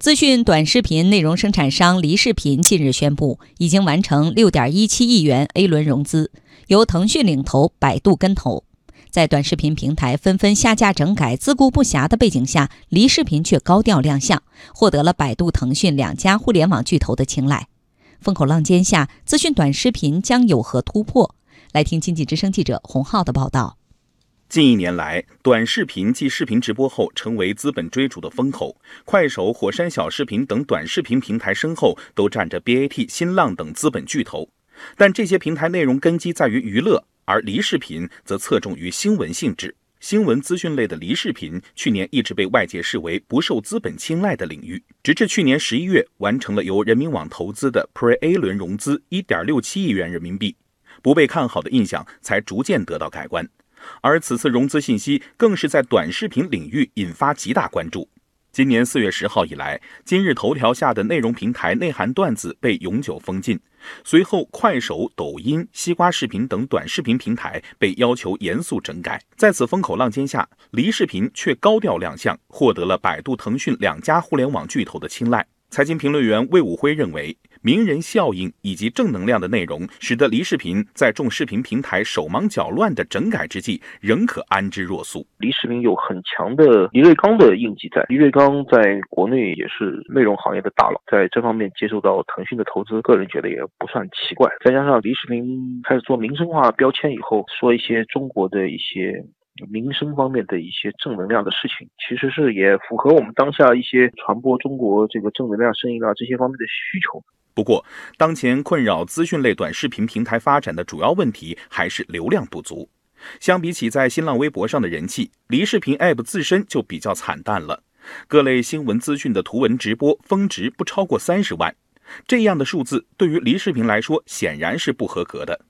资讯短视频内容生产商梨视频近日宣布，已经完成六点一七亿元 A 轮融资，由腾讯领投，百度跟投。在短视频平台纷纷下架整改、自顾不暇的背景下，梨视频却高调亮相，获得了百度、腾讯两家互联网巨头的青睐。风口浪尖下，资讯短视频将有何突破？来听经济之声记者洪浩的报道。近一年来，短视频继视频直播后成为资本追逐的风口。快手、火山小视频等短视频平台身后都站着 BAT、新浪等资本巨头。但这些平台内容根基在于娱乐，而梨视频则侧重于新闻性质。新闻资讯类的梨视频去年一直被外界视为不受资本青睐的领域，直至去年十一月完成了由人民网投资的 Pre A 轮融资一点六七亿元人民币，不被看好的印象才逐渐得到改观。而此次融资信息更是在短视频领域引发极大关注。今年四月十号以来，今日头条下的内容平台内涵段子被永久封禁，随后快手、抖音、西瓜视频等短视频平台被要求严肃整改。在此风口浪尖下，梨视频却高调亮相，获得了百度、腾讯两家互联网巨头的青睐。财经评论员魏武辉认为。名人效应以及正能量的内容，使得梨视频在众视频平台手忙脚乱的整改之际，仍可安之若素。梨视频有很强的黎瑞刚的印记在，李瑞刚在国内也是内容行业的大佬，在这方面接受到腾讯的投资，个人觉得也不算奇怪。再加上梨视频开始做民生化标签以后，说一些中国的一些。民生方面的一些正能量的事情，其实是也符合我们当下一些传播中国这个正能量声音啊这些方面的需求。不过，当前困扰资讯类短视频平台发展的主要问题还是流量不足。相比起在新浪微博上的人气，离视频 App 自身就比较惨淡了。各类新闻资讯的图文直播峰值不超过三十万，这样的数字对于离视频来说显然是不合格的。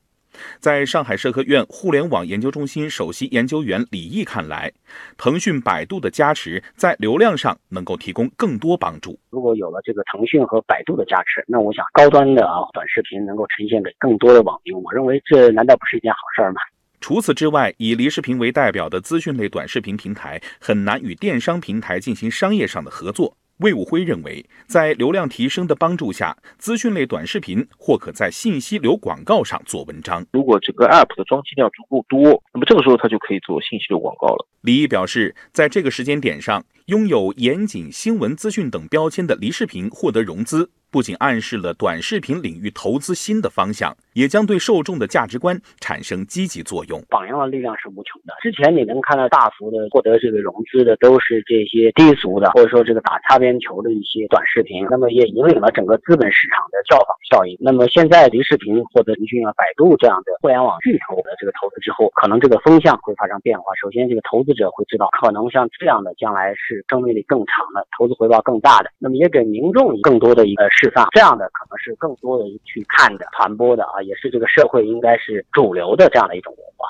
在上海社科院互联网研究中心首席研究员李毅看来，腾讯、百度的加持在流量上能够提供更多帮助。如果有了这个腾讯和百度的加持，那我想高端的啊短视频能够呈现给更多的网民，我认为这难道不是一件好事吗？除此之外，以梨视频为代表的资讯类短视频平台很难与电商平台进行商业上的合作。魏武辉认为，在流量提升的帮助下，资讯类短视频或可在信息流广告上做文章。如果整个 App 的装机量足够多，那么这个时候它就可以做信息流广告了。李毅表示，在这个时间点上，拥有严谨新闻资讯等标签的梨视频获得融资。不仅暗示了短视频领域投资新的方向，也将对受众的价值观产生积极作用。榜样的力量是无穷的。之前你能看到大幅的获得这个融资的，都是这些低俗的，或者说这个打擦边球的一些短视频，那么也引领了整个资本市场的效仿效应。那么现在梨视频获得腾讯啊、百度这样的互联网巨头的这个投资之后，可能这个风向会发生变化。首先，这个投资者会知道，可能像这样的将来是生命力更长的，投资回报更大的。那么也给民众更多的一个。释放这样的可能是更多的去看的、传播的啊，也是这个社会应该是主流的这样的一种文化。